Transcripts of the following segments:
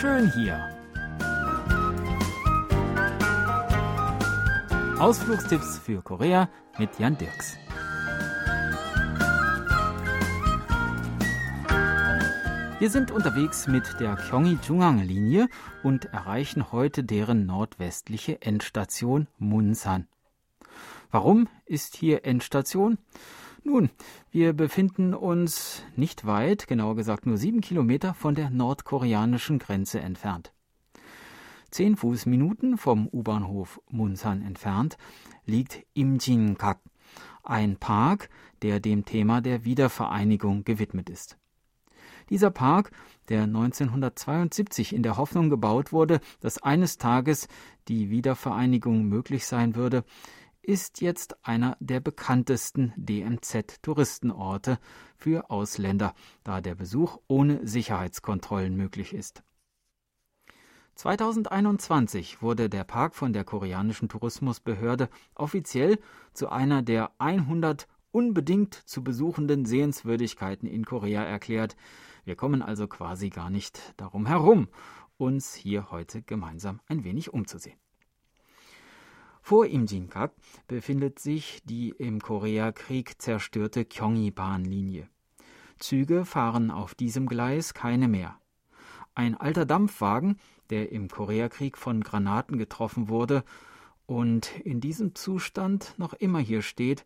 Schön hier. Ausflugstipps für Korea mit Jan Dirks. Wir sind unterwegs mit der Gyeonggi-Jungang-Linie und erreichen heute deren nordwestliche Endstation Munsan. Warum ist hier Endstation? Nun, wir befinden uns nicht weit, genauer gesagt nur sieben Kilometer von der nordkoreanischen Grenze entfernt. Zehn Fußminuten vom U-Bahnhof Munsan entfernt liegt Imjin-gak, ein Park, der dem Thema der Wiedervereinigung gewidmet ist. Dieser Park, der 1972 in der Hoffnung gebaut wurde, dass eines Tages die Wiedervereinigung möglich sein würde, ist jetzt einer der bekanntesten DMZ-Touristenorte für Ausländer, da der Besuch ohne Sicherheitskontrollen möglich ist. 2021 wurde der Park von der koreanischen Tourismusbehörde offiziell zu einer der 100 unbedingt zu besuchenden Sehenswürdigkeiten in Korea erklärt, wir kommen also quasi gar nicht darum herum, uns hier heute gemeinsam ein wenig umzusehen. Vor Imjinkat befindet sich die im Koreakrieg zerstörte Gyeonggi-Bahnlinie. Züge fahren auf diesem Gleis keine mehr. Ein alter Dampfwagen, der im Koreakrieg von Granaten getroffen wurde und in diesem Zustand noch immer hier steht,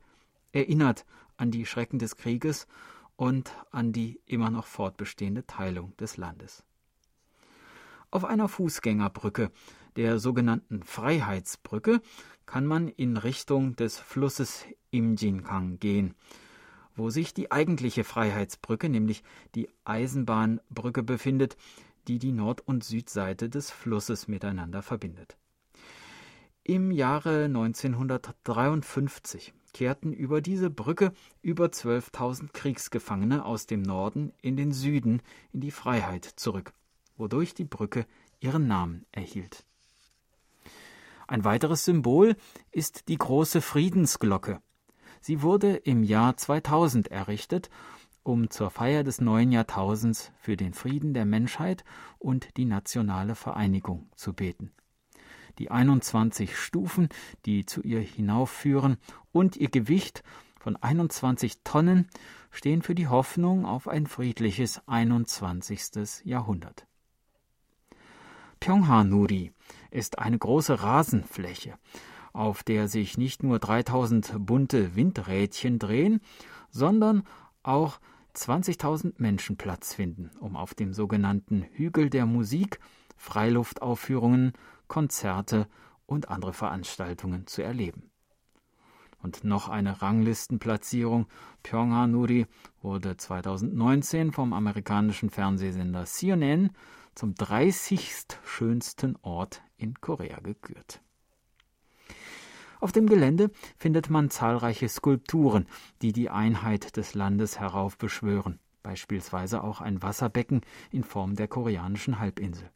erinnert an die Schrecken des Krieges und an die immer noch fortbestehende Teilung des Landes. Auf einer Fußgängerbrücke, der sogenannten Freiheitsbrücke, kann man in Richtung des Flusses Imjinkang gehen, wo sich die eigentliche Freiheitsbrücke, nämlich die Eisenbahnbrücke, befindet, die die Nord- und Südseite des Flusses miteinander verbindet. Im Jahre 1953 kehrten über diese Brücke über 12.000 Kriegsgefangene aus dem Norden in den Süden in die Freiheit zurück, wodurch die Brücke ihren Namen erhielt. Ein weiteres Symbol ist die große Friedensglocke. Sie wurde im Jahr 2000 errichtet, um zur Feier des neuen Jahrtausends für den Frieden der Menschheit und die nationale Vereinigung zu beten die 21 Stufen, die zu ihr hinaufführen, und ihr Gewicht von 21 Tonnen stehen für die Hoffnung auf ein friedliches 21. Jahrhundert. Pyonghanuri ist eine große Rasenfläche, auf der sich nicht nur 3000 bunte Windrädchen drehen, sondern auch 20.000 Menschen Platz finden, um auf dem sogenannten Hügel der Musik Freiluftaufführungen Konzerte und andere Veranstaltungen zu erleben. Und noch eine Ranglistenplatzierung. Pyongyang-Nuri wurde 2019 vom amerikanischen Fernsehsender CNN zum 30. schönsten Ort in Korea gekürt. Auf dem Gelände findet man zahlreiche Skulpturen, die die Einheit des Landes heraufbeschwören, beispielsweise auch ein Wasserbecken in Form der koreanischen Halbinsel.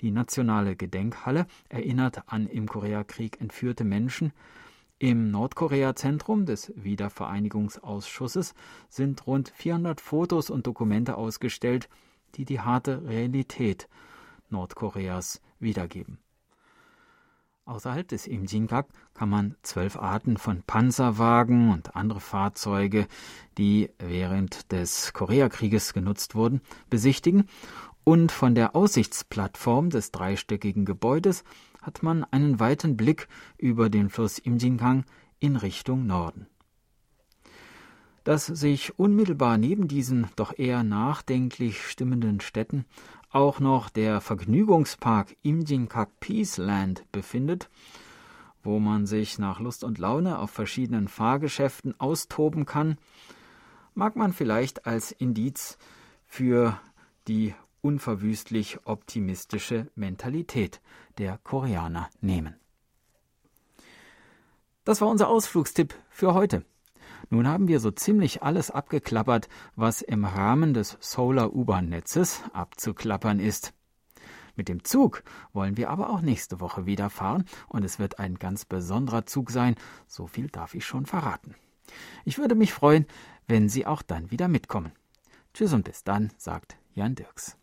Die nationale Gedenkhalle erinnert an im Koreakrieg entführte Menschen. Im Nordkorea-Zentrum des Wiedervereinigungsausschusses sind rund 400 Fotos und Dokumente ausgestellt, die die harte Realität Nordkoreas wiedergeben. Außerhalb des Imjinggak kann man zwölf Arten von Panzerwagen und andere Fahrzeuge, die während des Koreakrieges genutzt wurden, besichtigen und von der Aussichtsplattform des dreistöckigen Gebäudes hat man einen weiten Blick über den Fluss Imjingang in Richtung Norden. Dass sich unmittelbar neben diesen doch eher nachdenklich stimmenden Städten auch noch der Vergnügungspark Imjinkak Peaceland befindet, wo man sich nach Lust und Laune auf verschiedenen Fahrgeschäften austoben kann, mag man vielleicht als Indiz für die unverwüstlich optimistische Mentalität der Koreaner nehmen. Das war unser Ausflugstipp für heute. Nun haben wir so ziemlich alles abgeklappert, was im Rahmen des Solar U-Bahn-Netzes abzuklappern ist. Mit dem Zug wollen wir aber auch nächste Woche wieder fahren und es wird ein ganz besonderer Zug sein, so viel darf ich schon verraten. Ich würde mich freuen, wenn Sie auch dann wieder mitkommen. Tschüss und bis dann, sagt Jan Dirks.